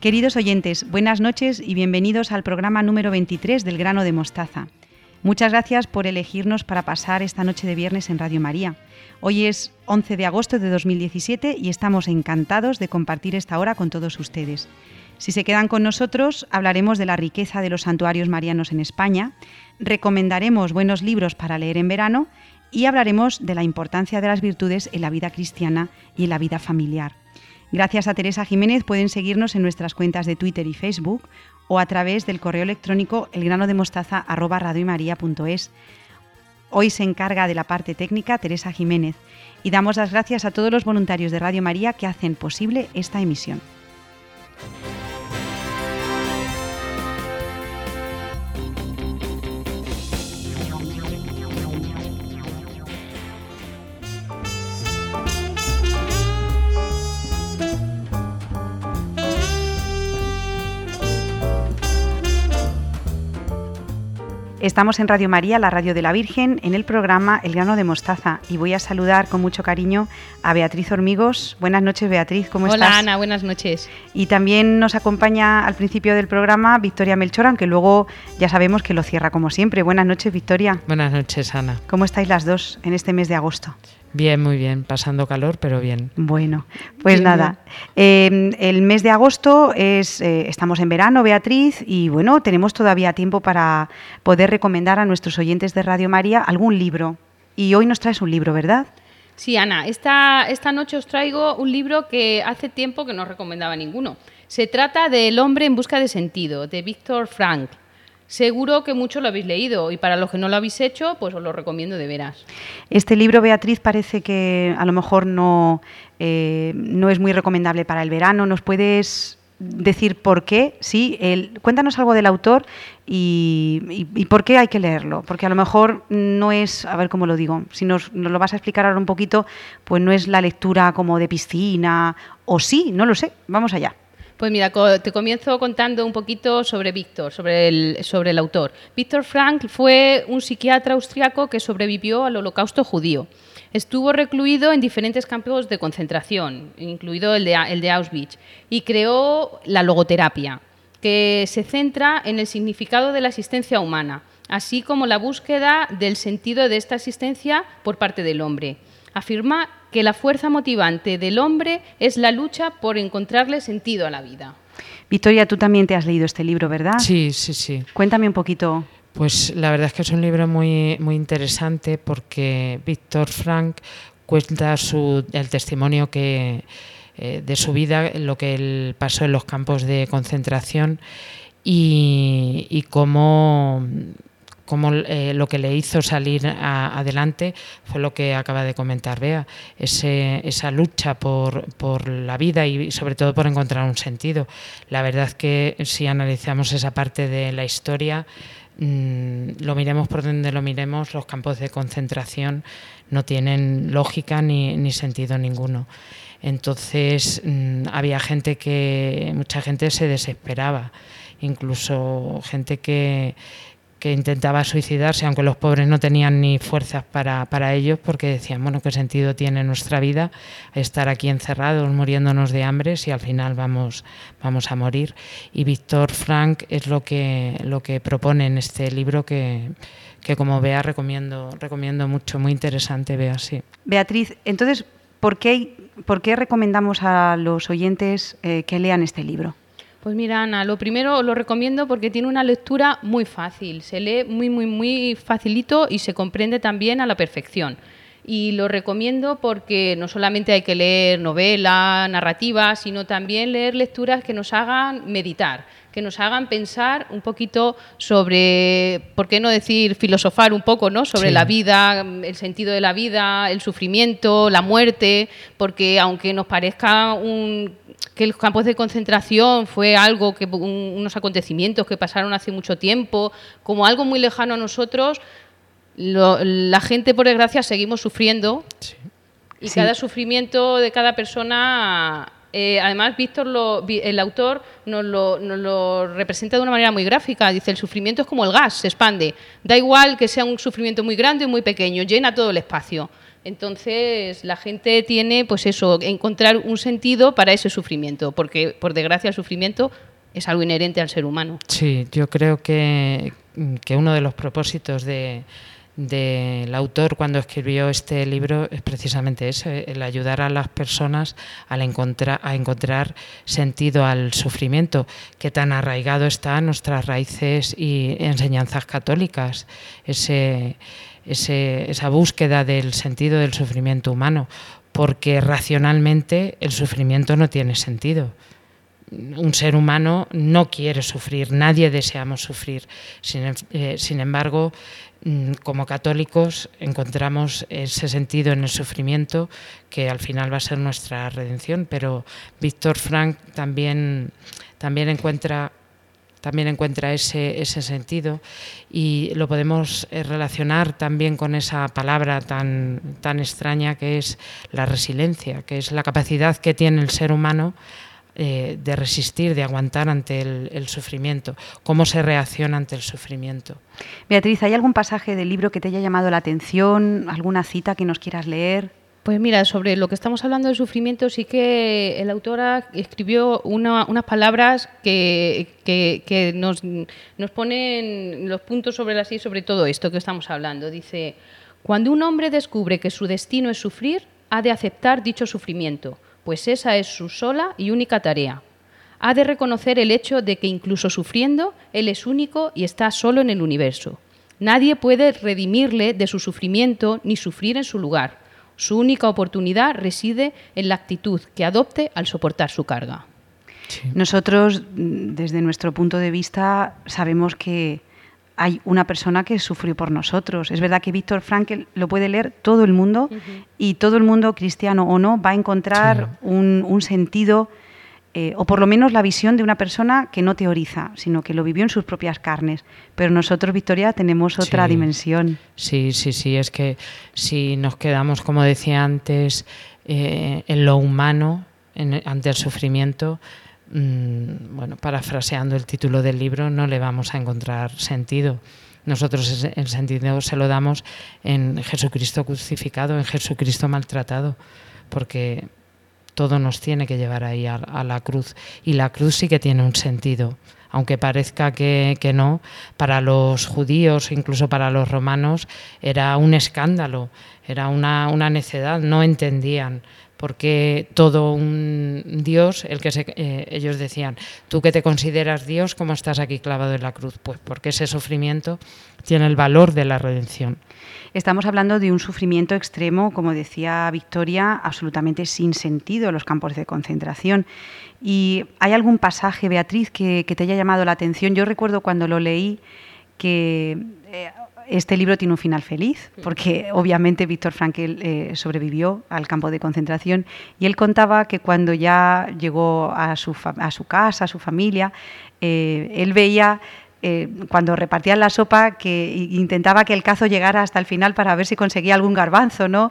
Queridos oyentes, buenas noches y bienvenidos al programa número 23 del grano de mostaza. Muchas gracias por elegirnos para pasar esta noche de viernes en Radio María. Hoy es 11 de agosto de 2017 y estamos encantados de compartir esta hora con todos ustedes. Si se quedan con nosotros, hablaremos de la riqueza de los santuarios marianos en España, recomendaremos buenos libros para leer en verano y hablaremos de la importancia de las virtudes en la vida cristiana y en la vida familiar. Gracias a Teresa Jiménez pueden seguirnos en nuestras cuentas de Twitter y Facebook o a través del correo electrónico elgranodemostaza@radioymaria.es. Hoy se encarga de la parte técnica Teresa Jiménez y damos las gracias a todos los voluntarios de Radio María que hacen posible esta emisión. Estamos en Radio María, la radio de la Virgen, en el programa El grano de mostaza y voy a saludar con mucho cariño a Beatriz Hormigos. Buenas noches, Beatriz, ¿cómo estás? Hola, Ana, buenas noches. Y también nos acompaña al principio del programa Victoria Melchor, aunque luego ya sabemos que lo cierra como siempre. Buenas noches, Victoria. Buenas noches, Ana. ¿Cómo estáis las dos en este mes de agosto? Bien, muy bien, pasando calor, pero bien. Bueno, pues nada, eh, el mes de agosto es, eh, estamos en verano, Beatriz, y bueno, tenemos todavía tiempo para poder recomendar a nuestros oyentes de Radio María algún libro. Y hoy nos traes un libro, ¿verdad? Sí, Ana, esta, esta noche os traigo un libro que hace tiempo que no recomendaba ninguno. Se trata de El hombre en busca de sentido, de Víctor Frank. Seguro que muchos lo habéis leído y para los que no lo habéis hecho, pues os lo recomiendo de veras. Este libro, Beatriz, parece que a lo mejor no, eh, no es muy recomendable para el verano. ¿Nos puedes decir por qué? Sí, el, cuéntanos algo del autor y, y, por qué hay que leerlo. Porque a lo mejor no es, a ver cómo lo digo, si nos, nos lo vas a explicar ahora un poquito, pues no es la lectura como de piscina, o sí, no lo sé. Vamos allá. Pues mira, te comienzo contando un poquito sobre Víctor, sobre el, sobre el autor. Víctor Frank fue un psiquiatra austriaco que sobrevivió al holocausto judío. Estuvo recluido en diferentes campos de concentración, incluido el de, el de Auschwitz, y creó la logoterapia, que se centra en el significado de la existencia humana, así como la búsqueda del sentido de esta existencia por parte del hombre. Afirma que la fuerza motivante del hombre es la lucha por encontrarle sentido a la vida. Victoria, tú también te has leído este libro, ¿verdad? Sí, sí, sí. Cuéntame un poquito. Pues la verdad es que es un libro muy, muy interesante porque Víctor Frank cuenta su, el testimonio que, eh, de su vida, lo que él pasó en los campos de concentración y, y cómo como eh, lo que le hizo salir adelante fue lo que acaba de comentar Bea, esa lucha por, la vida y sobre todo por encontrar un sentido. La verdad que si analizamos esa parte de la historia, mm, lo miremos por donde lo miremos, los campos de concentración no tienen lógica ni, ni sentido ninguno. Entonces mm, había gente que, mucha gente se desesperaba, incluso gente que que intentaba suicidarse, aunque los pobres no tenían ni fuerzas para, para ellos, porque decían, bueno, ¿qué sentido tiene nuestra vida estar aquí encerrados, muriéndonos de hambre, si al final vamos, vamos a morir? Y Víctor Frank es lo que, lo que propone en este libro que, que como vea recomiendo, recomiendo mucho, muy interesante, vea sí. Beatriz, entonces, ¿por qué, por qué recomendamos a los oyentes eh, que lean este libro? Pues mira, Ana, lo primero lo recomiendo porque tiene una lectura muy fácil, se lee muy, muy, muy facilito y se comprende también a la perfección. Y lo recomiendo porque no solamente hay que leer novela, narrativa, sino también leer lecturas que nos hagan meditar, que nos hagan pensar un poquito sobre, ¿por qué no decir filosofar un poco, ¿no? Sobre la vida, el sentido de la vida, el sufrimiento, la muerte, porque aunque nos parezca un que los campos de concentración fue algo que unos acontecimientos que pasaron hace mucho tiempo, como algo muy lejano a nosotros, la gente por desgracia seguimos sufriendo. Y cada sufrimiento de cada persona eh, además, Víctor, el autor, nos lo, nos lo, representa de una manera muy gráfica. Dice, el sufrimiento es como el gas, se expande. Da igual que sea un sufrimiento muy grande o muy pequeño, llena todo el espacio. Entonces, la gente tiene, pues eso, encontrar un sentido para ese sufrimiento, porque por desgracia el sufrimiento es algo inherente al ser humano. Sí, yo creo que, que uno de los propósitos de, del autor cuando escribió este libro es precisamente ese, el ayudar a las personas a encontrar, a encontrar sentido al sufrimiento que tan arraigado está nuestras raíces y enseñanzas católicas, ese, esa búsqueda del sentido del sufrimiento humano, porque racionalmente el sufrimiento no tiene sentido un ser humano no quiere sufrir, nadie deseamos sufrir. Sin, eh, sin, embargo, como católicos encontramos ese sentido en el sufrimiento que al final va a ser nuestra redención, pero Víctor Frank también, también encuentra también encuentra ese, ese sentido y lo podemos eh, relacionar también con esa palabra tan, tan extraña que es la resiliencia, que es la capacidad que tiene el ser humano eh, de resistir, de aguantar ante el, sufrimiento, cómo se reacciona ante el sufrimiento. Beatriz, ¿hay algún pasaje del libro que te haya llamado la atención, alguna cita que nos quieras leer? Pues mira, sobre lo que estamos hablando del sufrimiento, sí que el autor escribió unas palabras que, nos, nos, ponen los puntos sobre las y sobre todo esto que estamos hablando. Dice, cuando un hombre descubre que su destino es sufrir, ha de aceptar dicho sufrimiento pues esa es su sola y única tarea. Ha de reconocer el hecho de que incluso sufriendo, Él es único y está solo en el universo. Nadie puede redimirle de su sufrimiento ni sufrir en su lugar. Su única oportunidad reside en la actitud que adopte al soportar su carga. Nosotros, desde nuestro punto de vista, sabemos que hay una persona que sufrió por nosotros. Es verdad que Víctor Frankl lo puede leer todo el mundo y todo el mundo, cristiano o no, va a encontrar un, sentido eh, o por lo menos la visión de una persona que no teoriza, sino que lo vivió en sus propias carnes. Pero nosotros, Victoria, tenemos otra dimensión. Sí, sí, sí, es que si nos quedamos, como decía antes, eh, en lo humano, ante el sufrimiento, Mm, bueno, parafraseando el título del libro, no le vamos a encontrar sentido. Nosotros el sentido se lo damos en Jesucristo crucificado, en Jesucristo maltratado, porque todo nos tiene que llevar ahí a, la cruz. Y la cruz sí que tiene un sentido, aunque parezca que, no, para los judíos, incluso para los romanos, era un escándalo, era una necedad, no entendían porque todo un Dios, el que eh, ellos decían, tú que te consideras Dios, ¿cómo estás aquí clavado en la cruz? Pues porque ese sufrimiento tiene el valor de la redención. Estamos hablando de un sufrimiento extremo, como decía Victoria, absolutamente sin sentido en los campos de concentración. ¿Y hay algún pasaje, Beatriz, que, te haya llamado la atención? Yo recuerdo cuando lo leí que... Eh, este libro tiene un final feliz, porque obviamente Víctor Frankel eh, sobrevivió al campo de concentración y él contaba que cuando ya llegó a su, a su casa, a su familia, eh, él veía eh, cuando repartían la sopa que intentaba que el cazo llegara hasta el final para ver si conseguía algún garbanzo, ¿no?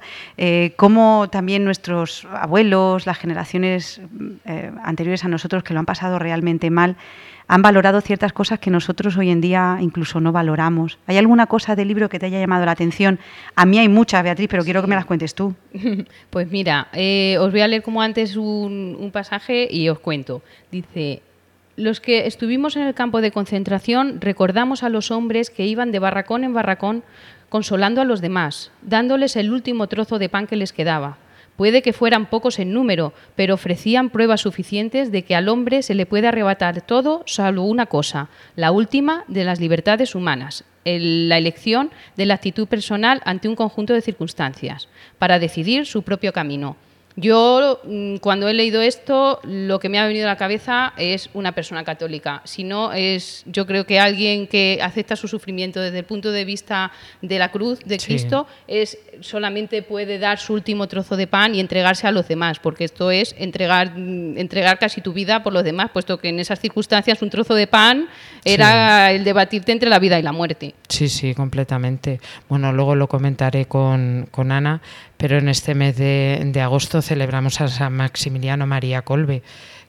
cómo también nuestros abuelos, las generaciones anteriores a nosotros que lo han pasado realmente mal, han valorado ciertas cosas que nosotros hoy en día incluso no valoramos. ¿Hay alguna cosa del libro que te haya llamado la atención? A mí hay muchas, Beatriz, pero quiero que me las cuentes tú. Pues mira, eh, os voy a leer como antes un, un pasaje y os cuento. Dice, los que estuvimos en el campo de concentración recordamos a los hombres que iban de barracón en barracón consolando a los demás, dándoles el último trozo de pan que les quedaba. Puede que fueran pocos en número, pero ofrecían pruebas suficientes de que al hombre se le puede arrebatar todo salvo una cosa, la última de las libertades humanas, la elección de la actitud personal ante un conjunto de circunstancias, para decidir su propio camino. Yo, mm, cuando he leído esto, lo que me ha venido a la cabeza es una persona católica. Si no, es, yo creo que alguien que acepta su sufrimiento desde el punto de vista de la cruz de Cristo, es solamente puede dar su último trozo de pan y entregarse a los demás, porque esto es entregar, mm, entregar casi tu vida por los demás, puesto que en esas circunstancias un trozo de pan era el debatirte entre la vida y la muerte. Sí, sí, completamente. Bueno, luego lo comentaré con, con Ana, pero en este mes de, agosto celebramos a San Maximiliano María Colbe,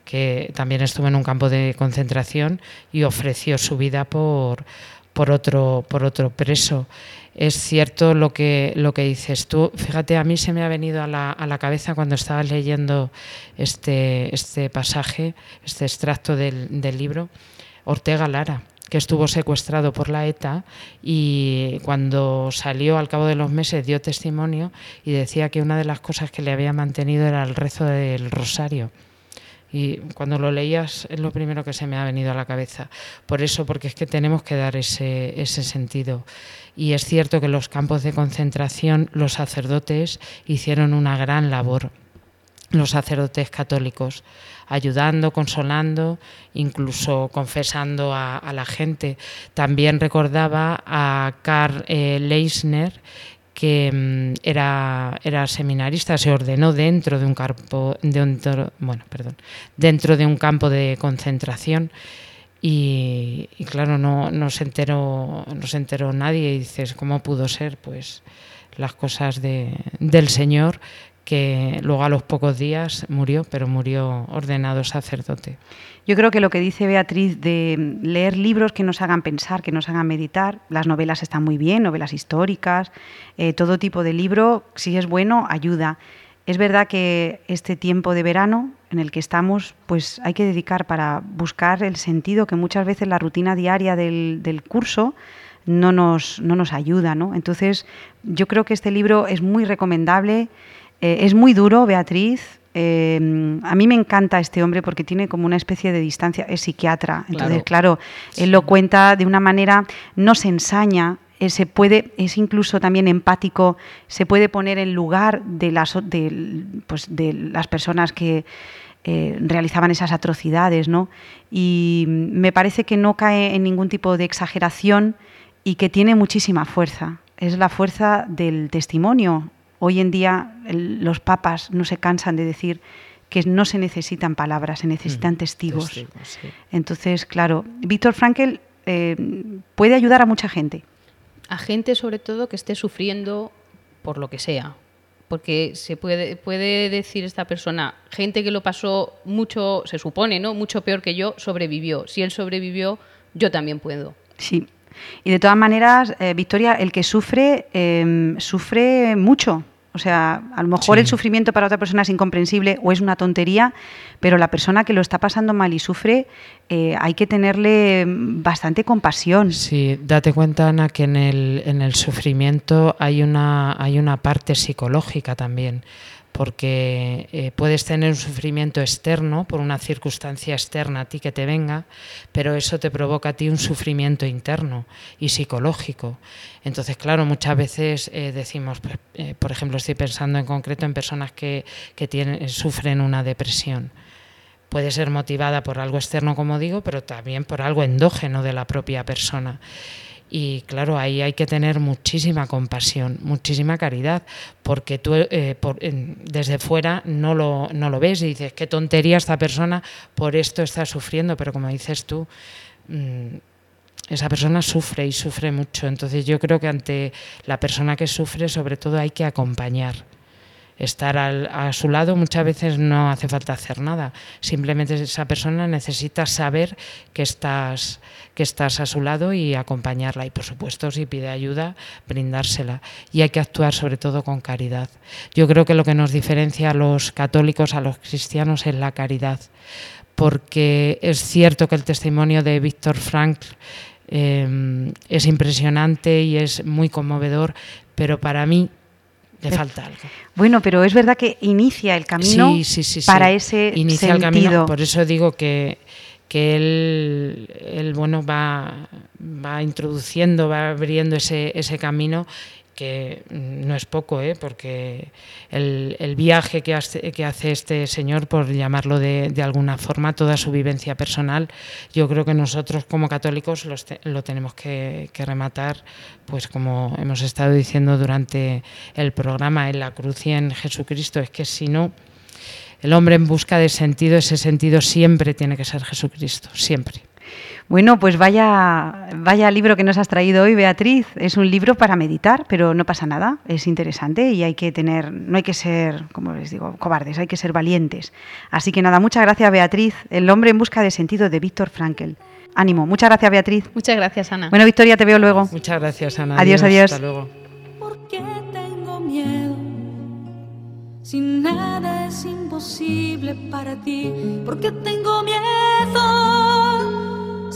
que también estuvo en un campo de concentración y ofreció su vida por, por otro, por otro preso. Es cierto lo que, lo que dices tú. Fíjate, a mí se me ha venido a la, a la cabeza cuando estabas leyendo este, este pasaje, este extracto del, del libro, Ortega Lara que estuvo secuestrado por la ETA y cuando salió al cabo de los meses dio testimonio y decía que una de las cosas que le había mantenido era el rezo del rosario. Y cuando lo leías es lo primero que se me ha venido a la cabeza. Por eso, porque es que tenemos que dar ese, ese sentido. Y es cierto que en los campos de concentración los sacerdotes hicieron una gran labor, los sacerdotes católicos, ayudando, consolando, incluso confesando a, la gente. También recordaba a Karl eh, Leisner, que mm, era, era seminarista, se ordenó dentro de un campo, de bueno, perdón, dentro de un campo de concentración. Y, y, claro, no, no, se enteró, no se enteró nadie y dices, ¿cómo pudo ser? Pues las cosas de, del Señor que luego a los pocos días murió, pero murió ordenado sacerdote. Yo creo que lo que dice Beatriz de leer libros que nos hagan pensar, que nos hagan meditar, las novelas están muy bien, novelas históricas, eh, todo tipo de libro, si es bueno, ayuda. Es verdad que este tiempo de verano en el que estamos, pues hay que dedicar para buscar el sentido que muchas veces la rutina diaria del, del curso no nos, no nos ayuda. ¿no? Entonces, yo creo que este libro es muy recomendable. Eh, es muy duro, Beatriz. Eh, a mí me encanta este hombre porque tiene como una especie de distancia, es psiquiatra, entonces claro, claro él lo cuenta de una manera, no se ensaña, se puede, es incluso también empático, se puede poner en lugar de las, de, pues, de las personas que eh, realizaban esas atrocidades, ¿no? Y me parece que no cae en ningún tipo de exageración y que tiene muchísima fuerza. Es la fuerza del testimonio, Hoy en día el, los papas no se cansan de decir que no se necesitan palabras, se necesitan mm, testigos. testigos sí. Entonces, claro, Víctor Frankl eh, puede ayudar a mucha gente. A gente sobre todo que esté sufriendo por lo que sea. Porque se puede, puede decir esta persona, gente que lo pasó mucho, se supone, ¿no? Mucho peor que yo, sobrevivió. Si él sobrevivió, yo también puedo. Sí, y de todas maneras, eh, Victoria, el que sufre, eh, sufre mucho. O sea, a lo mejor sí. el sufrimiento para otra persona es incomprensible o es una tontería, pero la persona que lo está pasando mal y sufre, eh, hay que tenerle bastante compasión. Sí, date cuenta, Ana, que en el, en el sufrimiento hay una, hay una parte psicológica también porque eh, puedes tener un sufrimiento externo por una circunstancia externa a ti que te venga, pero eso te provoca a ti un sufrimiento interno y psicológico. Entonces, claro, muchas veces eh, decimos, pues, eh, por ejemplo, estoy pensando en concreto en personas que, que tienen, sufren una depresión. Puede ser motivada por algo externo, como digo, pero también por algo endógeno de la propia persona. Y claro, ahí hay que tener muchísima compasión, muchísima caridad, porque tú eh, desde fuera no lo, no lo ves y dices, qué tontería esta persona, por esto está sufriendo, pero como dices tú, mmm, esa persona sufre y sufre mucho. Entonces yo creo que ante la persona que sufre, sobre todo hay que acompañar estar a su lado muchas veces no hace falta hacer nada. Simplemente esa persona necesita saber que estás, que estás a su lado y acompañarla. Y por supuesto, si pide ayuda, brindársela. Y hay que actuar sobre todo con caridad. Yo creo que lo que nos diferencia a los católicos, a los cristianos, es la caridad. Porque es cierto que el testimonio de Víctor Frankl eh, es impresionante y es muy conmovedor, pero para mí le falta algo. Bueno, pero es verdad que inicia el camino sí, sí, sí, para ese inicia sentido. el camino, por eso digo que que él, él bueno va, va introduciendo, va abriendo ese, ese camino que no es poco, ¿eh? porque el, el viaje que hace, que hace, este señor, por llamarlo de, de, alguna forma, toda su vivencia personal, yo creo que nosotros como católicos te, lo tenemos que, que, rematar, pues como hemos estado diciendo durante el programa, en la cruz y en Jesucristo, es que si no, el hombre en busca de sentido, ese sentido siempre tiene que ser Jesucristo, siempre. Bueno, pues vaya, vaya libro que nos has traído hoy, Beatriz. Es un libro para meditar, pero no pasa nada. Es interesante y hay que tener, no hay que ser, como les digo, cobardes, hay que ser valientes. Así que nada, muchas gracias, Beatriz. El hombre en busca de sentido de Víctor Frankel. Ánimo. Muchas gracias, Beatriz. Muchas gracias, Ana. Bueno, Victoria, te veo luego. Muchas gracias, Ana. Adiós, adiós. Hasta luego. Porque tengo miedo. Si nada es imposible para ti, porque tengo miedo.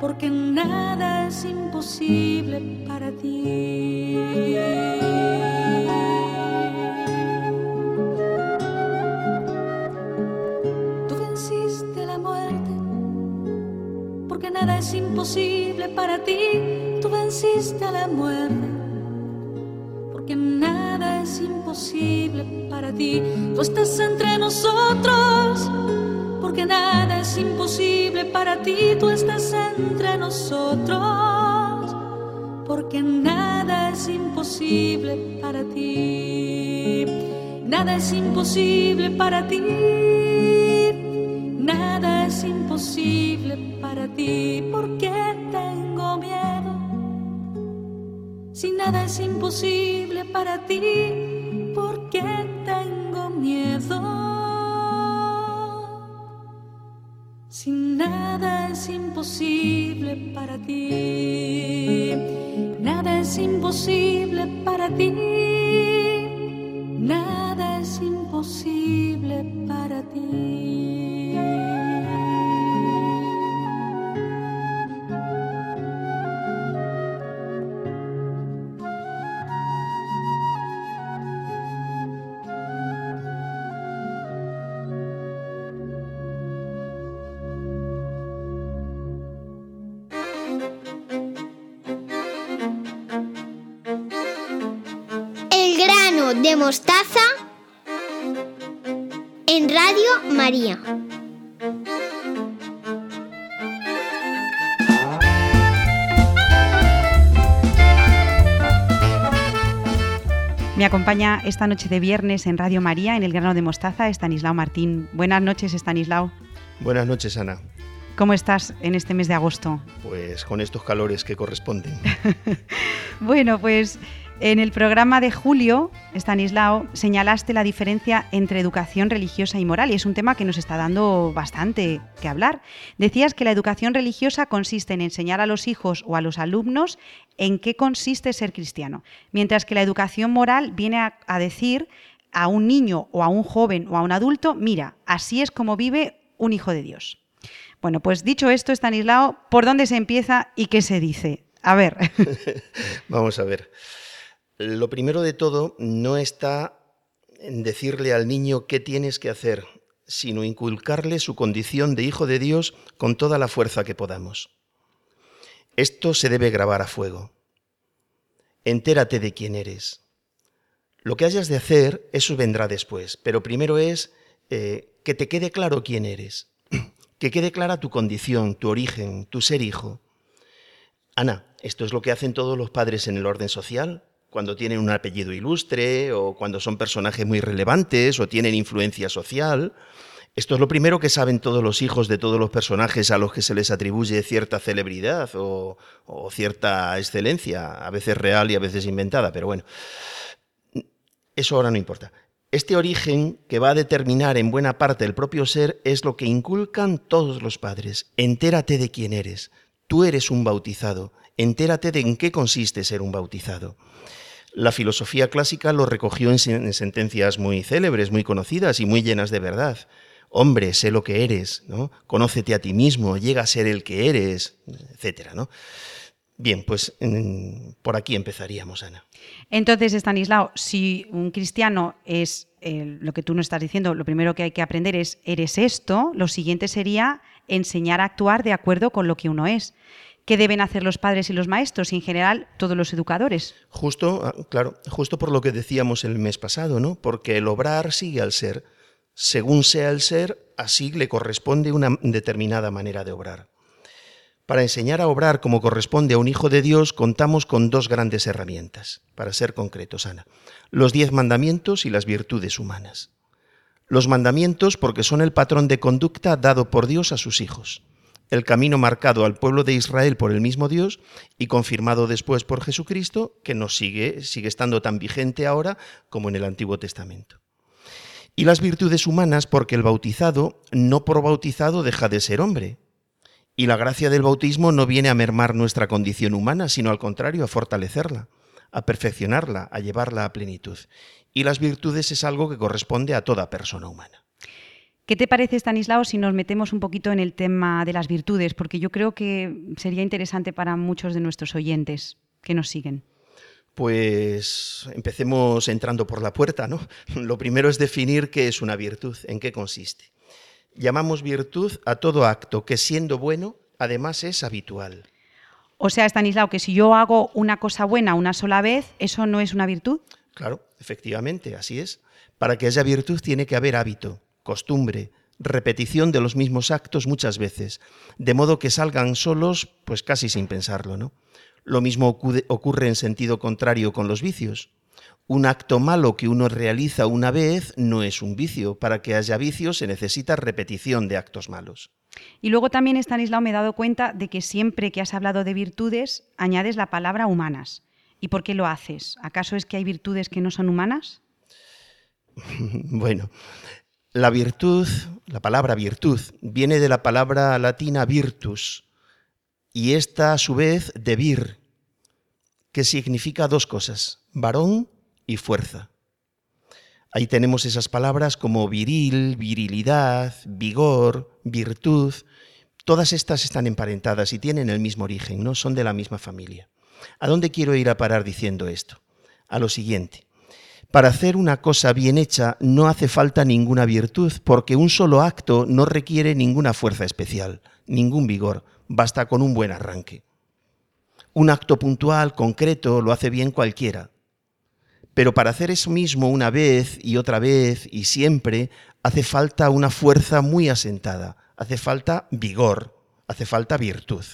porque nada es imposible para ti. Tú venciste la muerte, porque nada es imposible para ti. Tú venciste la muerte, porque nada es imposible para ti. Tú estás entre nosotros, porque nada es imposible para ti. Tú estás entre nosotros, porque nada es imposible para ti. Nada es imposible para ti. Nada es imposible para ti. porque tengo miedo? Si nada es imposible para ti, imposible para ti, nada es imposible para ti, nada es imposible para ti. María. Me acompaña esta noche de viernes en Radio María, en el grano de mostaza, Estanislao Martín. Buenas noches, Estanislao. Buenas noches, Ana. ¿Cómo estás en este mes de agosto? Pues con estos calores que corresponden. bueno, pues en el programa de julio, Stanislao, señalaste la diferencia entre educación religiosa y moral y es un tema que nos está dando bastante que hablar. Decías que la educación religiosa consiste en enseñar a los hijos o a los alumnos en qué consiste ser cristiano, mientras que la educación moral viene a, decir a un niño o a un joven o a un adulto, mira, así es como vive un hijo de Dios. Bueno, pues dicho esto, Stanislao, ¿por dónde se empieza y qué se dice? A ver. Vamos a ver. Lo primero de todo no está en decirle al niño qué tienes que hacer, sino inculcarle su condición de hijo de Dios con toda la fuerza que podamos. Esto se debe grabar a fuego. Entérate de quién eres. Lo que hayas de hacer, eso vendrá después, pero primero es eh, que te quede claro quién eres, que quede clara tu condición, tu origen, tu ser hijo. Ana, esto es lo que hacen todos los padres en el orden social, cuando tienen un apellido ilustre o cuando son personajes muy relevantes o tienen influencia social. Esto es lo primero que saben todos los hijos de todos los personajes a los que se les atribuye cierta celebridad o, cierta excelencia, a veces real y a veces inventada, pero bueno, eso ahora no importa. Este origen que va a determinar en buena parte el propio ser es lo que inculcan todos los padres. Entérate de quién eres. Tú eres un bautizado. Entérate de en qué consiste ser un bautizado. La filosofía clásica lo recogió en, sentencias muy célebres, muy conocidas y muy llenas de verdad. Hombre, sé lo que eres, ¿no? Conócete a ti mismo, llega a ser el que eres, etcétera, ¿no? Bien, pues por aquí empezaríamos, Ana. Entonces, Stanislao, si un cristiano es eh, lo que tú nos estás diciendo, lo primero que hay que aprender es, eres esto, lo siguiente sería enseñar a actuar de acuerdo con lo que uno es. ¿Qué deben hacer los padres y los maestros y en general todos los educadores? Justo, ah, claro, justo por lo que decíamos el mes pasado, ¿no? Porque el obrar sigue al ser. Según sea el ser, así le corresponde una determinada manera de obrar. Para enseñar a obrar como corresponde a un hijo de Dios, contamos con dos grandes herramientas, para ser concretos, Ana. Los diez mandamientos y las virtudes humanas. Los mandamientos porque son el patrón de conducta dado por Dios a sus hijos el camino marcado al pueblo de Israel por el mismo Dios y confirmado después por Jesucristo, que nos sigue, sigue estando tan vigente ahora como en el Antiguo Testamento. Y las virtudes humanas, porque el bautizado, no por bautizado, deja de ser hombre. Y la gracia del bautismo no viene a mermar nuestra condición humana, sino al contrario, a fortalecerla, a perfeccionarla, a llevarla a plenitud. Y las virtudes es algo que corresponde a toda persona humana. ¿Qué te parece, Stanislao, si nos metemos un poquito en el tema de las virtudes? Porque yo creo que sería interesante para muchos de nuestros oyentes que nos siguen. Pues empecemos entrando por la puerta, ¿no? Lo primero es definir qué es una virtud, en qué consiste. Llamamos virtud a todo acto que siendo bueno, además es habitual. O sea, Stanislao, que si yo hago una cosa buena una sola vez, ¿eso no es una virtud? Claro, efectivamente, así es. Para que haya virtud tiene que haber hábito costumbre, repetición de los mismos actos muchas veces, de modo que salgan solos, pues casi sin pensarlo, ¿no? Lo mismo ocurre en sentido contrario con los vicios. Un acto malo que uno realiza una vez no es un vicio. Para que haya vicio se necesita repetición de actos malos. Y luego también, Stanislao, me he dado cuenta de que siempre que has hablado de virtudes, añades la palabra humanas. ¿Y por qué lo haces? ¿Acaso es que hay virtudes que no son humanas? bueno, la virtud, la palabra virtud, viene de la palabra latina virtus y esta a su vez de vir, que significa dos cosas, varón y fuerza. Ahí tenemos esas palabras como viril, virilidad, vigor, virtud. Todas estas están emparentadas y tienen el mismo origen, no son de la misma familia. ¿A dónde quiero ir a parar diciendo esto? A lo siguiente. Para hacer una cosa bien hecha no hace falta ninguna virtud, porque un solo acto no requiere ninguna fuerza especial, ningún vigor, basta con un buen arranque. Un acto puntual, concreto, lo hace bien cualquiera. Pero para hacer eso mismo una vez y otra vez y siempre, hace falta una fuerza muy asentada, hace falta vigor, hace falta virtud.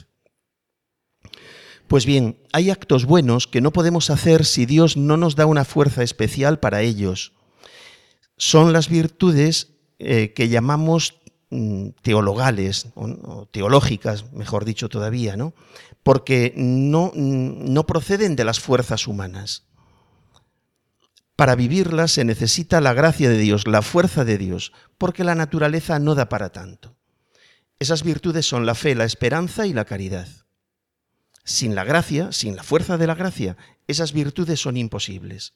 Pues bien, hay actos buenos que no podemos hacer si Dios no nos da una fuerza especial para ellos. Son las virtudes eh, que llamamos mm, teologales o, teológicas, mejor dicho todavía, ¿no? porque no, mm, no proceden de las fuerzas humanas. Para vivirlas se necesita la gracia de Dios, la fuerza de Dios, porque la naturaleza no da para tanto. Esas virtudes son la fe, la esperanza y la caridad. Sin la gracia, sin la fuerza de la gracia, esas virtudes son imposibles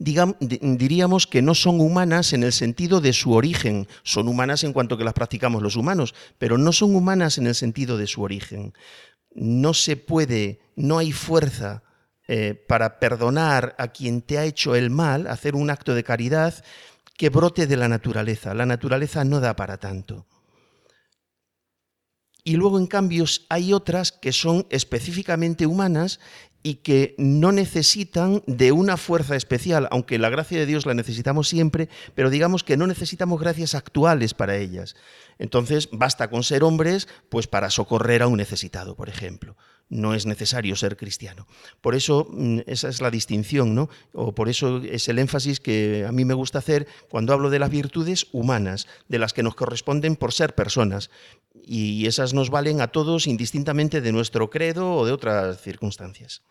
diríamos que no son humanas en el sentido de su origen. Son humanas en cuanto que las practicamos los humanos, pero no son humanas en el sentido de su origen. No se puede, no hay fuerza eh, para perdonar a quien te ha hecho el mal, hacer un acto de caridad que brote de la naturaleza. La naturaleza no da para tanto. Y luego, en cambio, hay otras que son específicamente humanas y que no necesitan de una fuerza especial, aunque la gracia de Dios la necesitamos siempre, pero digamos que no necesitamos gracias actuales para ellas. Entonces, basta con ser hombres pues para socorrer a un necesitado, por ejemplo. No es necesario ser cristiano. Por eso mm, esa es la distinción, ¿no? O por eso es el énfasis que a mí me gusta hacer cuando hablo de las virtudes humanas, de las que nos corresponden por ser personas. Y esas nos valen a todos indistintamente de nuestro credo o de otras circunstancias.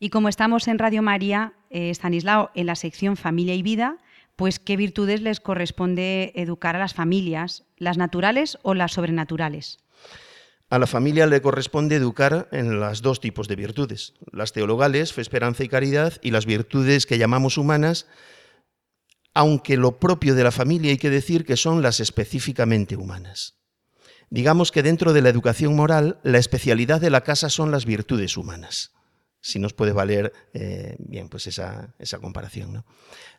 Y como estamos en Radio María, eh, Stanislao, en la sección Familia y Vida, pues qué virtudes les corresponde educar a las familias, las naturales o las sobrenaturales. A la familia le corresponde educar en las dos tipos de virtudes, las teologales, fe, esperanza y caridad, y las virtudes que llamamos humanas, aunque lo propio de la familia hay que decir que son las específicamente humanas. Digamos que dentro de la educación moral, la especialidad de la casa son las virtudes humanas si nos puede valer eh, bien pues esa, esa comparación. ¿no?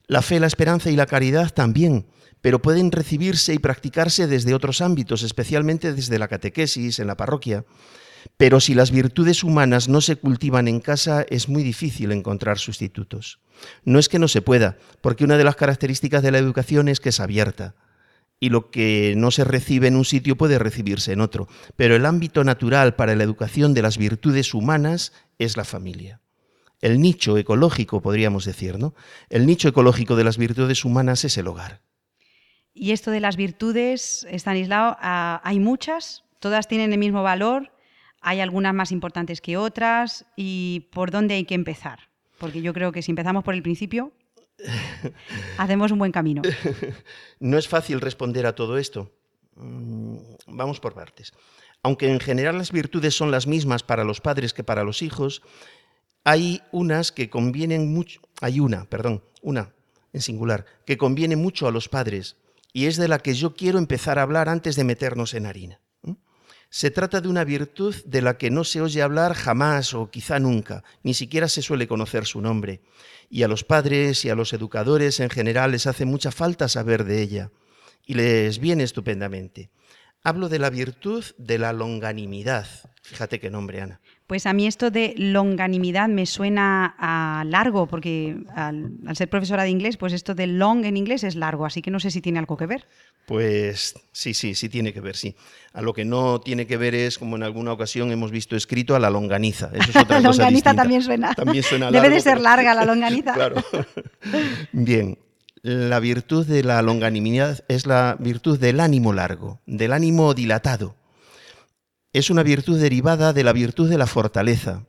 La fe, la esperanza y la caridad también, pero pueden recibirse y practicarse desde otros ámbitos, especialmente desde la catequesis, en la parroquia. Pero si las virtudes humanas no se cultivan en casa, es muy difícil encontrar sustitutos. No es que no se pueda, porque una de las características de la educación es que es abierta y lo que no se recibe en un sitio puede recibirse en otro. Pero el ámbito natural para la educación de las virtudes humanas es la familia. El nicho ecológico, podríamos decir, ¿no? El nicho ecológico de las virtudes humanas es el hogar. Y esto de las virtudes, Stanislao, ah, hay muchas, todas tienen el mismo valor, hay algunas más importantes que otras, y por dónde hay que empezar. Porque yo creo que si empezamos por el principio, Hacemos un buen camino. No es fácil responder a todo esto. Mm, vamos por partes. Aunque en general las virtudes son las mismas para los padres que para los hijos, hay unas que convienen mucho, hay una, perdón, una en singular, que conviene mucho a los padres y es de la que yo quiero empezar a hablar antes de meternos en harina. Se trata de una virtud de la que no se oye hablar jamás o quizá nunca, ni siquiera se suele conocer su nombre, y a los padres y a los educadores en general les hace mucha falta saber de ella, y les viene estupendamente. Hablo de la virtud de la longanimidad. Fíjate qué nombre, Ana. Pues a mí esto de longanimidad me suena a largo, porque al, ser profesora de inglés, pues esto de long en inglés es largo, así que no sé si tiene algo que ver. Pues sí, sí, sí tiene que ver, sí. A lo que no tiene que ver es, como en alguna ocasión hemos visto escrito, a la longaniza. Eso es otra la longaniza también suena. También suena Debe de ser larga la longaniza. claro. Bien, la virtud de la longanimidad es la virtud del ánimo largo, del ánimo dilatado. Es una virtud derivada de la virtud de la fortaleza,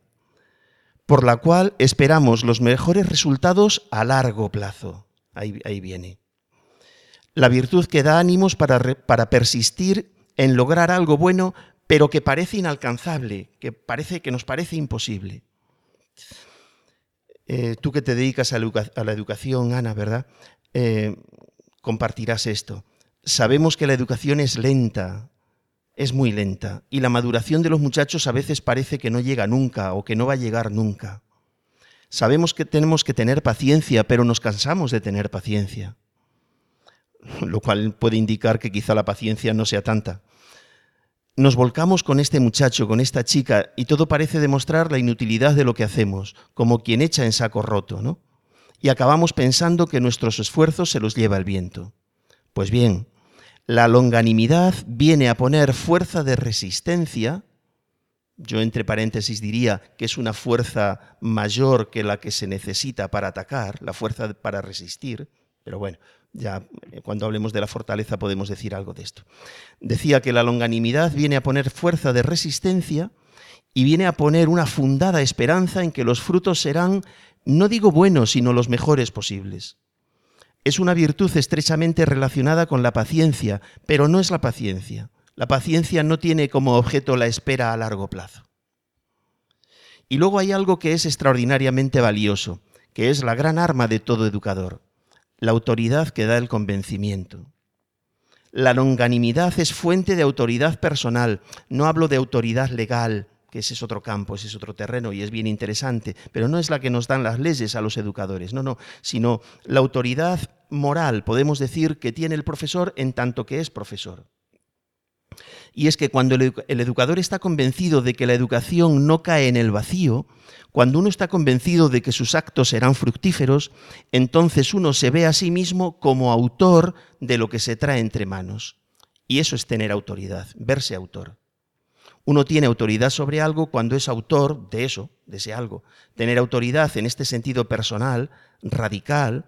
por la cual esperamos los mejores resultados a largo plazo. Ahí, viene. La virtud que da ánimos para, persistir en lograr algo bueno, pero que parece inalcanzable, que, parece, que nos parece imposible. Eh, tú que te dedicas a la, educación, Ana, ¿verdad? Eh, compartirás esto. Sabemos que la educación es lenta, es muy lenta, y la maduración de los muchachos a veces parece que no llega nunca o que no va a llegar nunca. Sabemos que tenemos que tener paciencia, pero nos cansamos de tener paciencia, lo cual puede indicar que quizá la paciencia no sea tanta. Nos volcamos con este muchacho, con esta chica, y todo parece demostrar la inutilidad de lo que hacemos, como quien echa en saco roto, ¿no? y acabamos pensando que nuestros esfuerzos se los lleva el viento. Pues bien, la longanimidad viene a poner fuerza de resistencia, yo entre paréntesis diría que es una fuerza mayor que la que se necesita para atacar, la fuerza para resistir, Pero bueno, ya eh, cuando hablemos de la fortaleza podemos decir algo de esto. Decía que la longanimidad viene a poner fuerza de resistencia y viene a poner una fundada esperanza en que los frutos serán, no digo buenos, sino los mejores posibles. Es una virtud estrechamente relacionada con la paciencia, pero no es la paciencia. La paciencia no tiene como objeto la espera a largo plazo. Y luego hay algo que es extraordinariamente valioso, que es la gran arma de todo educador, la autoridad que da el convencimiento. La longanimidad es fuente de autoridad personal, no hablo de autoridad legal, que ese es otro campo, ese es otro terreno y es bien interesante, pero no es la que nos dan las leyes a los educadores, no, no, sino la autoridad moral, podemos decir, que tiene el profesor en tanto que es profesor. Y es que cuando el, educador está convencido de que la educación no cae en el vacío, cuando uno está convencido de que sus actos serán fructíferos, entonces uno se ve a sí mismo como autor de lo que se trae entre manos. Y eso es tener autoridad, verse autor. Uno tiene autoridad sobre algo cuando es autor de eso, de ese algo. Tener autoridad en este sentido personal, radical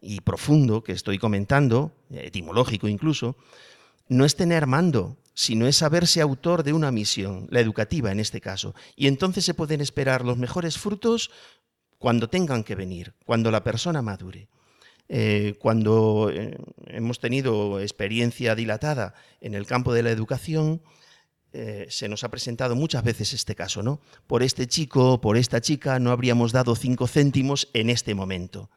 y profundo que estoy comentando, etimológico incluso, no es tener mando, sino es saberse autor de una misión, la educativa en este caso. Y entonces se pueden esperar los mejores frutos cuando tengan que venir, cuando la persona madure. Eh, cuando eh, hemos tenido experiencia dilatada en el campo de la educación, eh, se nos ha presentado muchas veces este caso, ¿no? Por este chico, por esta chica, no habríamos dado cinco céntimos en este momento.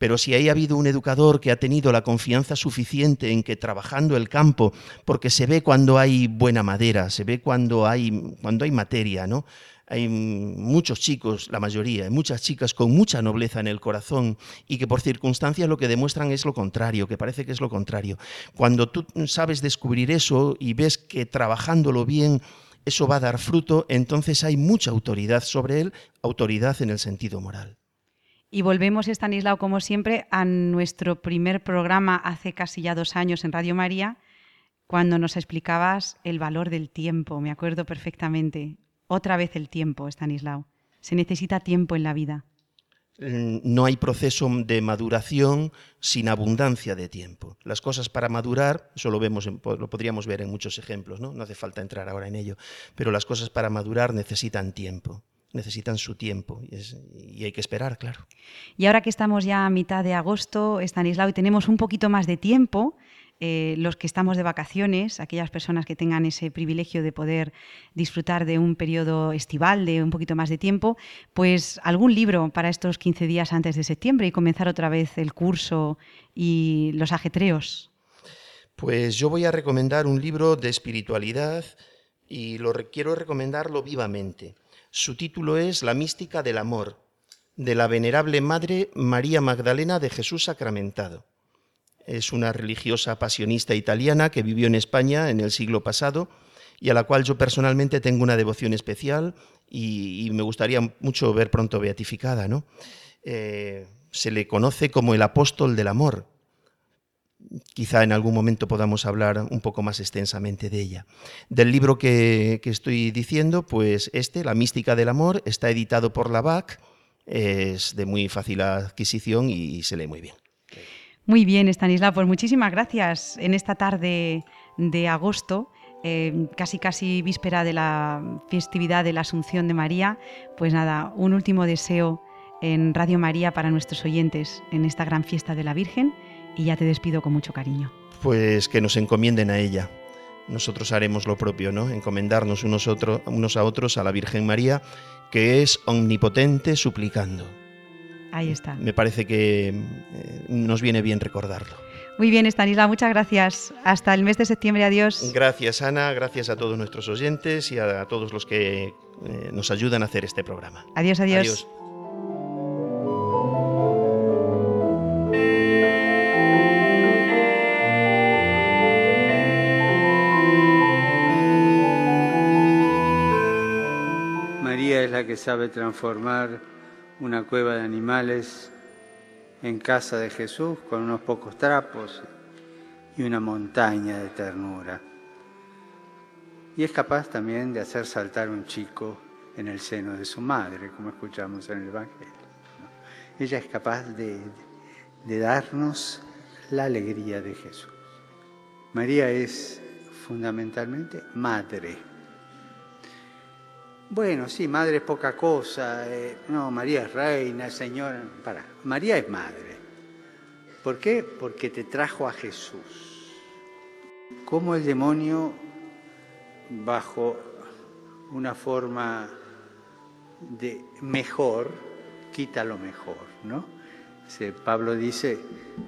Pero si ahí ha habido un educador que ha tenido la confianza suficiente en que trabajando el campo, porque se ve cuando hay buena madera, se ve cuando hay, cuando hay materia, ¿no? Hay muchos chicos, la mayoría, muchas chicas con mucha nobleza en el corazón y que por circunstancias lo que demuestran es lo contrario, que parece que es lo contrario. Cuando tú sabes descubrir eso y ves que trabajándolo bien eso va a dar fruto, entonces hay mucha autoridad sobre él, autoridad en el sentido moral. Y volvemos, Estanislao, como siempre, a nuestro primer programa hace casi ya dos años en Radio María, cuando nos explicabas el valor del tiempo. Me acuerdo perfectamente. Otra vez el tiempo, Estanislao. Se necesita tiempo en la vida. Mm, no hay proceso de maduración sin abundancia de tiempo. Las cosas para madurar, eso lo, vemos, lo podríamos ver en muchos ejemplos, ¿no? no hace falta entrar ahora en ello, pero las cosas para madurar necesitan tiempo necesitan su tiempo y, hay que esperar, claro. Y ahora que estamos ya a mitad de agosto, Estanislao, y tenemos un poquito más de tiempo, eh, los que estamos de vacaciones, aquellas personas que tengan ese privilegio de poder disfrutar de un periodo estival, de un poquito más de tiempo, pues algún libro para estos 15 días antes de septiembre y comenzar otra vez el curso y los ajetreos. Pues yo voy a recomendar un libro de espiritualidad y lo quiero recomendarlo vivamente. Su título es La mística del amor, de la venerable Madre María Magdalena de Jesús Sacramentado. Es una religiosa pasionista italiana que vivió en España en el siglo pasado y a la cual yo personalmente tengo una devoción especial y, me gustaría mucho ver pronto beatificada. ¿no? Eh, se le conoce como el apóstol del amor quizá en algún momento podamos hablar un poco más extensamente de ella. Del libro que, estoy diciendo, pues este, La mística del amor, está editado por la BAC, es de muy fácil adquisición y se lee muy bien. Muy bien, Stanislav, pues muchísimas gracias en esta tarde de agosto. Eh, casi casi víspera de la festividad de la Asunción de María, pues nada, un último deseo en Radio María para nuestros oyentes en esta gran fiesta de la Virgen y ya te despido con mucho cariño. Pues que nos encomienden a ella. Nosotros haremos lo propio, ¿no? Encomendarnos unos, unos a otros a la Virgen María, que es omnipotente suplicando. Ahí está. Me parece que eh, nos viene bien recordarlo. Muy bien, Estanisla, muchas gracias. Hasta el mes de septiembre, adiós. Gracias, Ana, gracias a todos nuestros oyentes y a, todos los que eh, nos ayudan a hacer este programa. Adiós, adiós. adiós. es la que sabe transformar una cueva de animales en casa de Jesús con unos pocos trapos y una montaña de ternura. Y es capaz también de hacer saltar un chico en el seno de su madre, como escuchamos en el Evangelio. Ella es capaz de, de darnos la alegría de Jesús. María es fundamentalmente madre. Bueno, sí, madre es poca cosa. Eh, no, María es reina, señora. Para, María es madre. ¿Por qué? Porque te trajo a Jesús. Como el demonio, bajo una forma de mejor, quita lo mejor, ¿no? Pablo dice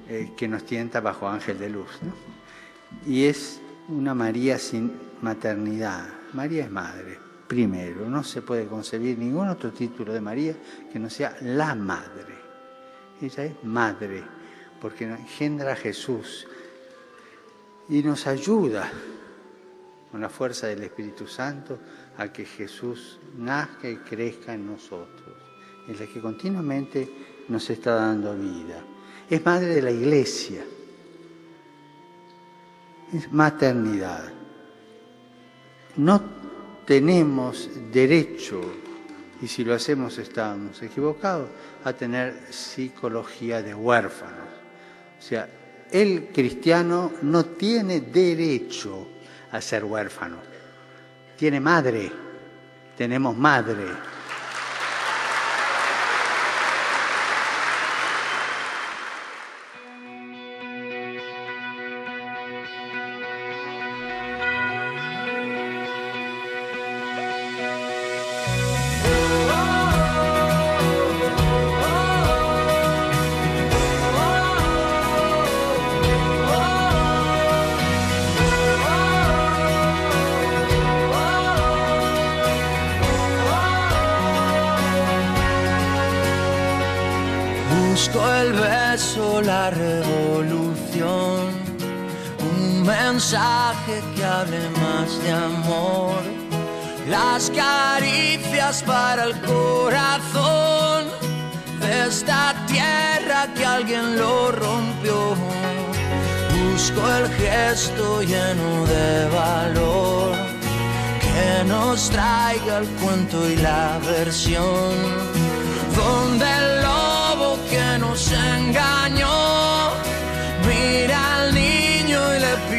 eh, que nos tienta bajo ángel de luz, ¿no? Y es una María sin maternidad. María es madre, primero. No se puede concebir ningún otro título de María que no sea la madre. Ella es madre, porque engendra a Jesús y nos ayuda con la fuerza del Espíritu Santo a que Jesús nazca y crezca en nosotros. Es la que continuamente nos está dando vida. Es madre de la iglesia. Es maternidad. No tenemos derecho, y si lo hacemos estamos equivocados, a tener psicología de huérfanos. O sea, el cristiano no tiene derecho a ser huérfano. Tiene madre, tenemos madre.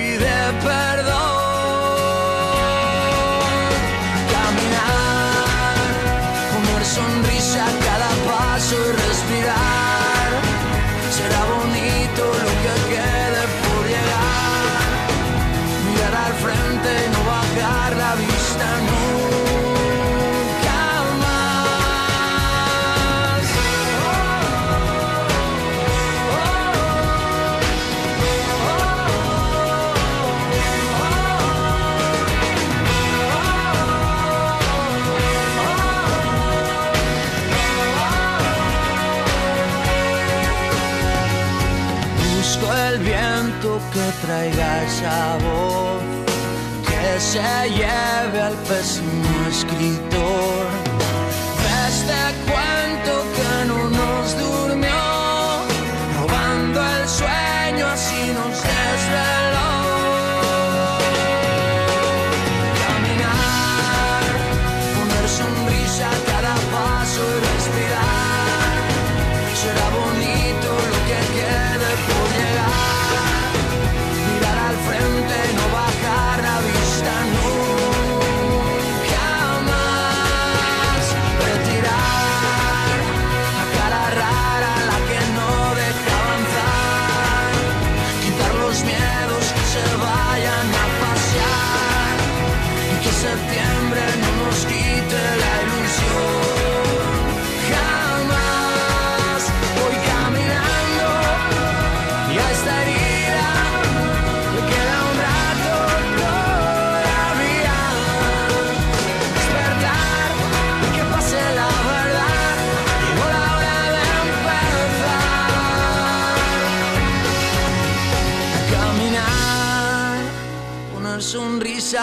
Pide perdón. Que se lleve al pésimo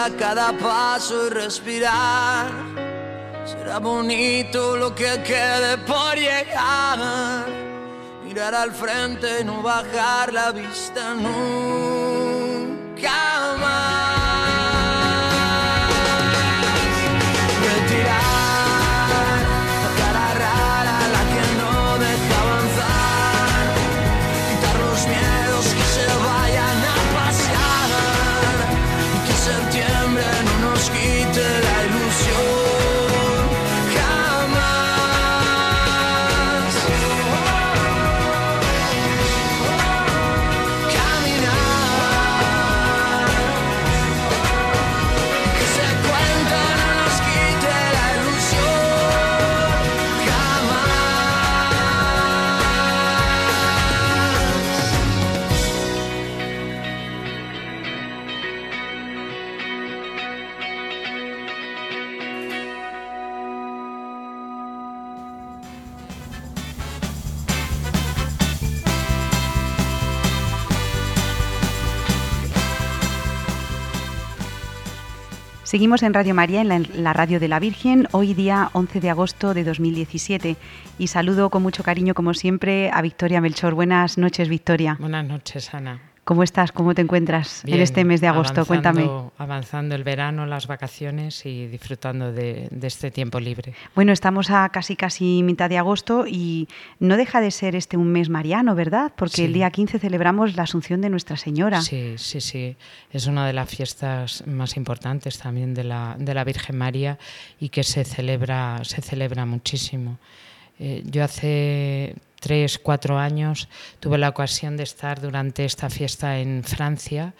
a cada paso y respirar. Será bonito lo que quede por llegar. Mirar al frente y no bajar la vista nunca Seguimos en Radio María, en la, radio de la Virgen, hoy día 11 de agosto de 2017. Y saludo con mucho cariño, como siempre, a Victoria Melchor. Buenas noches, Victoria. Buenas noches, Ana. ¿Cómo estás? ¿Cómo te encuentras en este mes de agosto? Cuéntame. Avanzando el verano, las vacaciones y disfrutando de, de, este tiempo libre. Bueno, estamos a casi casi mitad de agosto y no deja de ser este un mes mariano, ¿verdad? Porque Sí. el día 15 celebramos la Asunción de Nuestra Señora. Sí, sí, sí. Es una de las fiestas más importantes también de la, de la Virgen María y que se celebra, se celebra muchísimo. Eh, yo hace tres, cuatro años tuve la ocasión de estar durante esta fiesta en Francia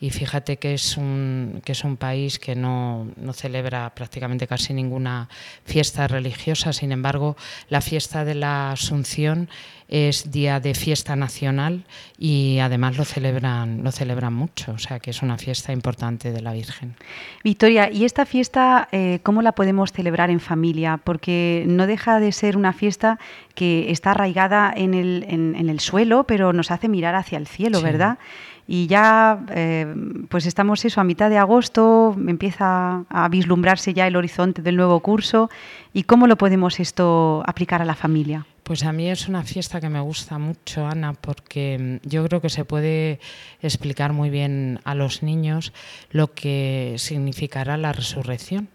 y fíjate que es un, que es un país que no, no celebra prácticamente casi ninguna fiesta religiosa, sin embargo la fiesta de la Asunción es día de fiesta nacional y además lo celebran, lo celebran mucho, o sea que es una fiesta importante de la Virgen. Victoria, ¿y esta fiesta eh, cómo la podemos celebrar en familia? Porque no deja de ser una fiesta que está arraigada en el, en, en el suelo, pero nos hace mirar hacia el cielo, Sí. ¿verdad? Y ya, eh, pues estamos eso, a mitad de agosto, empieza a vislumbrarse ya el horizonte del nuevo curso. ¿Y cómo lo podemos esto aplicar a la familia? Pues a mí es una fiesta que me gusta mucho, Ana, porque mm, yo creo que se puede explicar muy bien a los niños lo que significará la resurrección.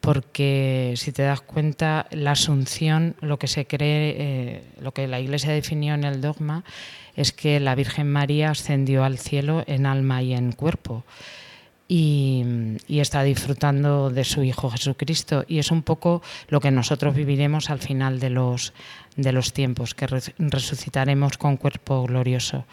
Porque si te das cuenta, la asunción, lo que se cree, eh, lo que la Iglesia definió en el dogma, es que la Virgen María ascendió al cielo en alma y en cuerpo y, está disfrutando de su Hijo Jesucristo. Y es un poco lo que nosotros viviremos al final de los, de los tiempos, que res- resucitaremos con cuerpo glorioso.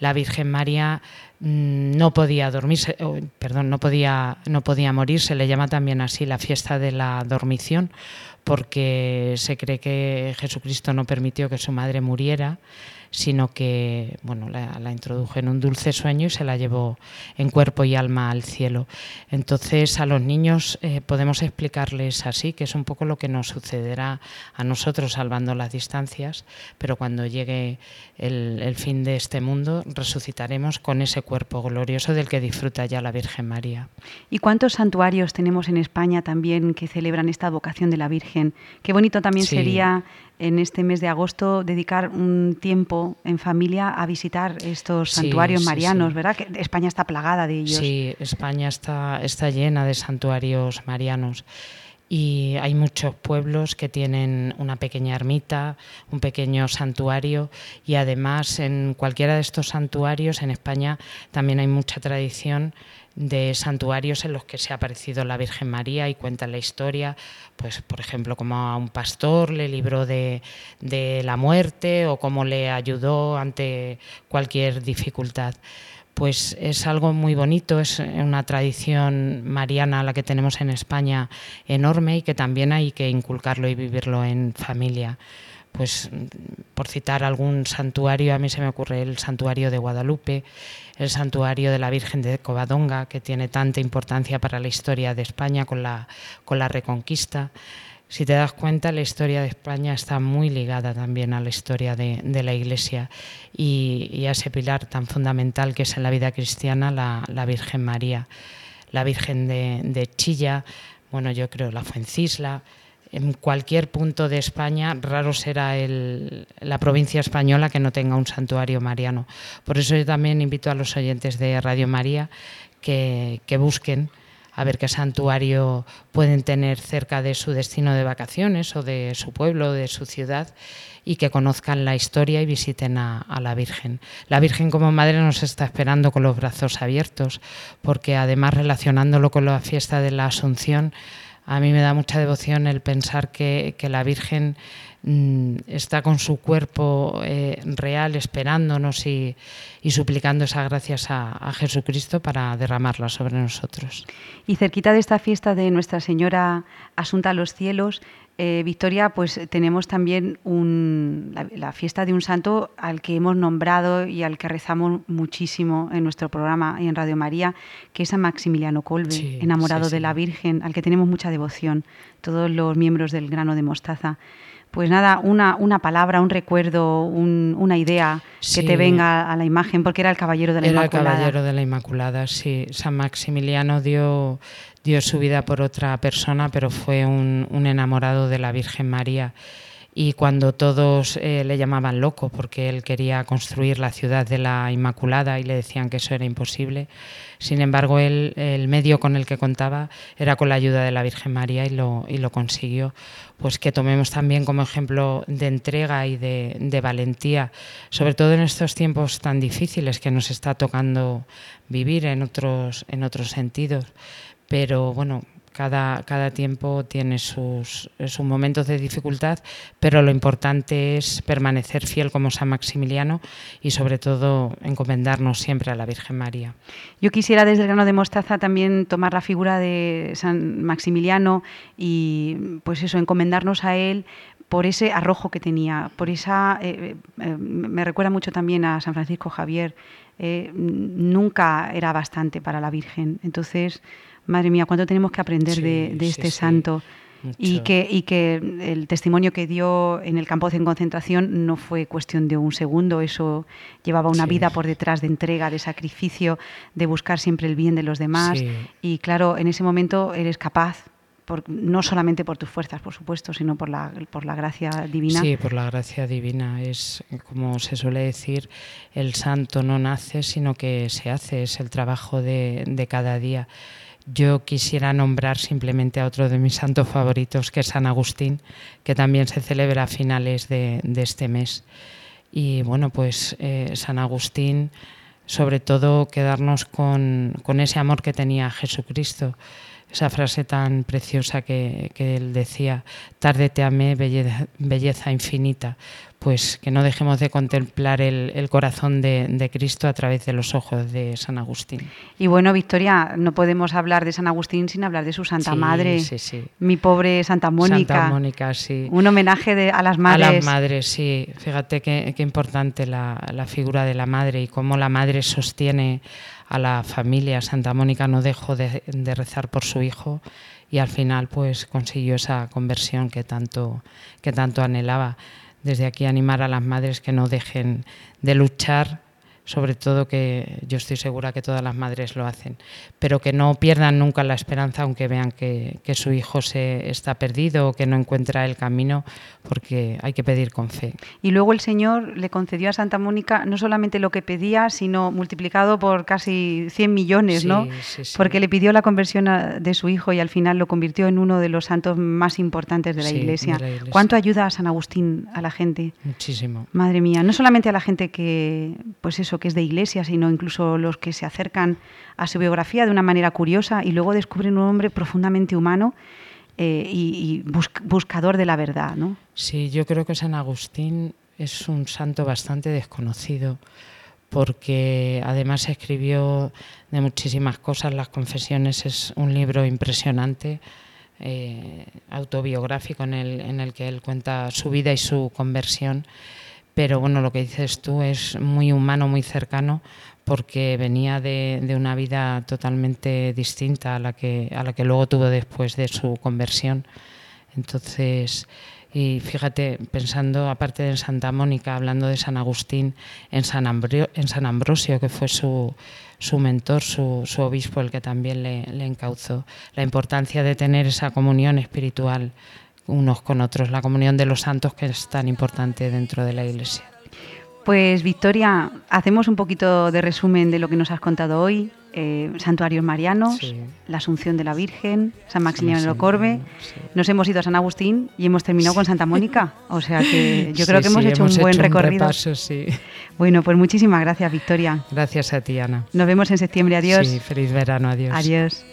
La Virgen María mm, no podía dormirse, oh, perdón, no podía, no podía morir, se le llama también así la fiesta de la dormición, porque se cree que Jesucristo no permitió que su madre muriera sino que bueno, la, la, introdujo en un dulce sueño y se la llevó en cuerpo y alma al cielo. Entonces a los niños eh, podemos explicarles así, que es un poco lo que nos sucederá a nosotros salvando las distancias, pero cuando llegue el, el fin de este mundo resucitaremos con ese cuerpo glorioso del que disfruta ya la Virgen María. ¿Y cuántos santuarios tenemos en España también que celebran esta vocación de la Virgen? Qué bonito también Sí. sería en este mes de agosto dedicar un tiempo en familia a visitar estos Sí, santuarios sí, marianos, sí. ¿verdad? Que España está plagada de ellos. Sí, España está, está llena de santuarios marianos y hay muchos pueblos que tienen una pequeña ermita, un pequeño santuario y además en cualquiera de estos santuarios en España también hay mucha tradición de santuarios en los que se ha aparecido la Virgen María y cuenta la historia, pues por ejemplo como a un pastor le libró de, de la muerte o cómo le ayudó ante cualquier dificultad pues es algo muy bonito, es una tradición mariana la que tenemos en España enorme y que también hay que inculcarlo y vivirlo en familia. Pues por citar algún santuario, a mí se me ocurre el santuario de Guadalupe, el santuario de la Virgen de Covadonga, que tiene tanta importancia para la historia de España con la, con la Reconquista. Si te das cuenta, la historia de España está muy ligada también a la historia de, de la Iglesia y, a ese pilar tan fundamental que es en la vida cristiana la, la Virgen María, la Virgen de, de, Chilla, bueno, yo creo la Fuencisla. En cualquier punto de España, raro será la provincia española que no tenga un santuario mariano. Por eso yo también invito a los oyentes de Radio María que, que busquen a ver qué santuario pueden tener cerca de su destino de vacaciones o de su pueblo, de su ciudad, y que conozcan la historia y visiten a, a, la Virgen. La Virgen como madre nos está esperando con los brazos abiertos, porque además relacionándolo con la fiesta de la Asunción, a mí me da mucha devoción el pensar que, la Virgen mmm, está con su cuerpo eh, real esperándonos y, y, suplicando esas gracias a, a, Jesucristo para derramarlas sobre nosotros. Y cerquita de esta fiesta de Nuestra Señora Asunta a los cielos, eh, Victoria, pues tenemos también un, la, la, fiesta de un santo al que hemos nombrado y al que rezamos muchísimo en nuestro programa y en Radio María, que es San Maximiliano Colbe, sí, enamorado sí, sí. de la Virgen, al que tenemos mucha devoción, todos los miembros del grano de mostaza. Pues nada, una, una palabra, un recuerdo, un- una idea que te venga a la imagen, porque era el caballero de la Era el Inmaculada. caballero de la Inmaculada, sí. San Maximiliano dio, dio su vida por otra persona, pero fue un, un enamorado de la Virgen María. Y cuando todos eh, le llamaban loco porque él quería construir la ciudad de la Inmaculada y le decían que eso era imposible, sin embargo, él, el medio con el que contaba era con la ayuda de la Virgen María y lo, y lo consiguió. Pues que tomemos también como ejemplo de entrega y de, de valentía, sobre todo en estos tiempos tan difíciles que nos está tocando vivir en otros, en otros sentidos. Pero bueno, cada, cada tiempo tiene sus, sus momentos de dificultad, pero lo importante es permanecer fiel como San Maximiliano y sobre todo encomendarnos siempre a la Virgen María. Yo quisiera desde el grano de mostaza también tomar la figura de San Maximiliano y pues eso, encomendarnos a él por ese arrojo que tenía, por esa eh, eh, me recuerda mucho también a San Francisco Javier. eh, nunca era bastante para la Virgen. Entonces, madre mía, cuánto tenemos que aprender Sí, de, este sí. santo. Y que, y que el testimonio que dio en el campo de concentración no fue cuestión de un segundo, eso llevaba una vida por detrás de entrega, de sacrificio, de buscar siempre el bien de los demás. Y claro, en ese momento eres capaz, por- no solamente por tus fuerzas, por supuesto, sino por la, por la gracia divina. Sí, por la gracia divina. Es, como se suele decir, el santo no nace, sino que se hace, es el trabajo de, de cada día. Yo quisiera nombrar simplemente a otro de mis santos favoritos, que es San Agustín, que también se celebra a finales de, este mes. Y bueno, pues eh, San Agustín, sobre todo quedarnos con, ese amor que tenía Jesucristo, esa frase tan preciosa que, él decía, tarde te amé, belleza infinita, pues que no dejemos de contemplar el, el corazón de, de Cristo a través de los ojos de San Agustín. Y bueno, Victoria, no podemos hablar de San Agustín sin hablar de su Santa Sí, Madre, sí, sí. mi pobre Santa Mónica. Santa Mónica, sí. Un homenaje de- a las madres. A las madres, sí. Fíjate qué, qué importante la, la figura de la madre y cómo la madre sostiene a la familia. Santa Mónica no dejó de, de rezar por su hijo y al final pues consiguió esa conversión que tanto, que tanto anhelaba. Desde aquí animar a las madres que no dejen de luchar, sobre todo que yo estoy segura que todas las madres lo hacen, pero que no pierdan nunca la esperanza aunque vean que, que su hijo se está perdido o que no encuentra el camino, porque hay que pedir con fe. Y luego el Señor le concedió a Santa Mónica no solamente lo que pedía, sino multiplicado por casi 100 millones, ¿no? Sí, sí, sí. Porque le pidió la conversión a- de su hijo y al final lo convirtió en uno de los santos más importantes de la, Sí, iglesia. de la Iglesia. ¿Cuánto ayuda a San Agustín a la gente? Muchísimo. Madre mía, no solamente a la gente que, pues eso, que es de iglesia, sino incluso los que se acercan a su biografía de una manera curiosa y luego descubren un hombre profundamente humano eh, y, y busc- buscador de la verdad, ¿no? Sí, yo creo que San Agustín es un santo bastante desconocido porque además escribió de muchísimas cosas. Las Confesiones es un libro impresionante, eh, autobiográfico, en el, en el que él cuenta su vida y su conversión. Pero bueno, lo que dices tú es muy humano, muy cercano, porque venía de, una vida totalmente distinta a la, que, a la que luego tuvo después de su conversión. Entonces, y fíjate, pensando, aparte de Santa Mónica, hablando de San Agustín, en San, Ambrio- en San Ambrosio, que fue su, su mentor, su, su obispo, el que también le encauzó, la importancia de tener esa comunión espiritual unos con otros, la comunión de los santos que es tan importante dentro de la Iglesia. Pues Victoria, hacemos un poquito de resumen de lo que nos has contado hoy. Eh, santuarios marianos, Sí. la Asunción de la Virgen, San Maximiliano de Corbe. sí. Nos hemos ido a San Agustín y hemos terminado con Santa Mónica. O sea que yo creo Sí, que hemos hecho un buen recorrido. repaso, sí. Bueno, pues muchísimas gracias, Victoria. Gracias a ti, Ana. Nos vemos en septiembre. Adiós. Sí, feliz verano, adiós. Adiós.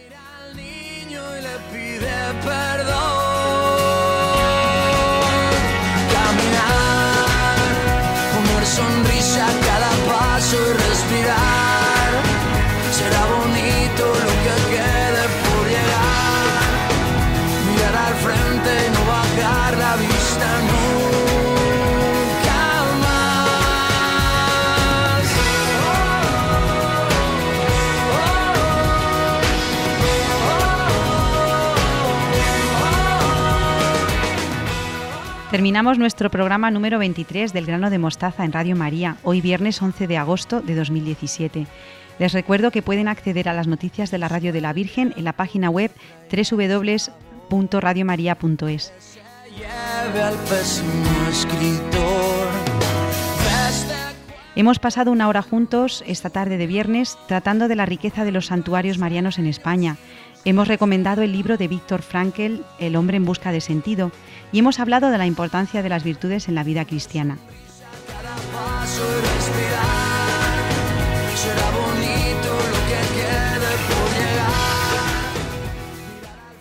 Terminamos nuestro programa número 23 del grano de mostaza en Radio María, hoy viernes 11 de agosto de 2017. Les recuerdo que pueden acceder a las noticias de la Radio de la Virgen en la página web www.radiomaria.es. Hemos pasado una hora juntos esta tarde de viernes tratando de la riqueza de los santuarios marianos en España. Hemos recomendado el libro de Víctor Frankel, El hombre en busca de sentido, y hemos hablado de la importancia de las virtudes en la vida cristiana.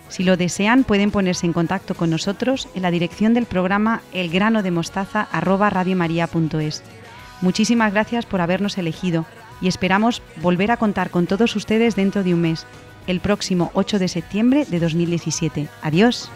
Si lo desean, pueden ponerse en contacto con nosotros en la dirección del programa elgranodemostaza@radiomaria.es. Muchísimas gracias por habernos elegido y esperamos volver a contar con todos ustedes dentro de un mes, el próximo 8 de septiembre de 2017. Adiós.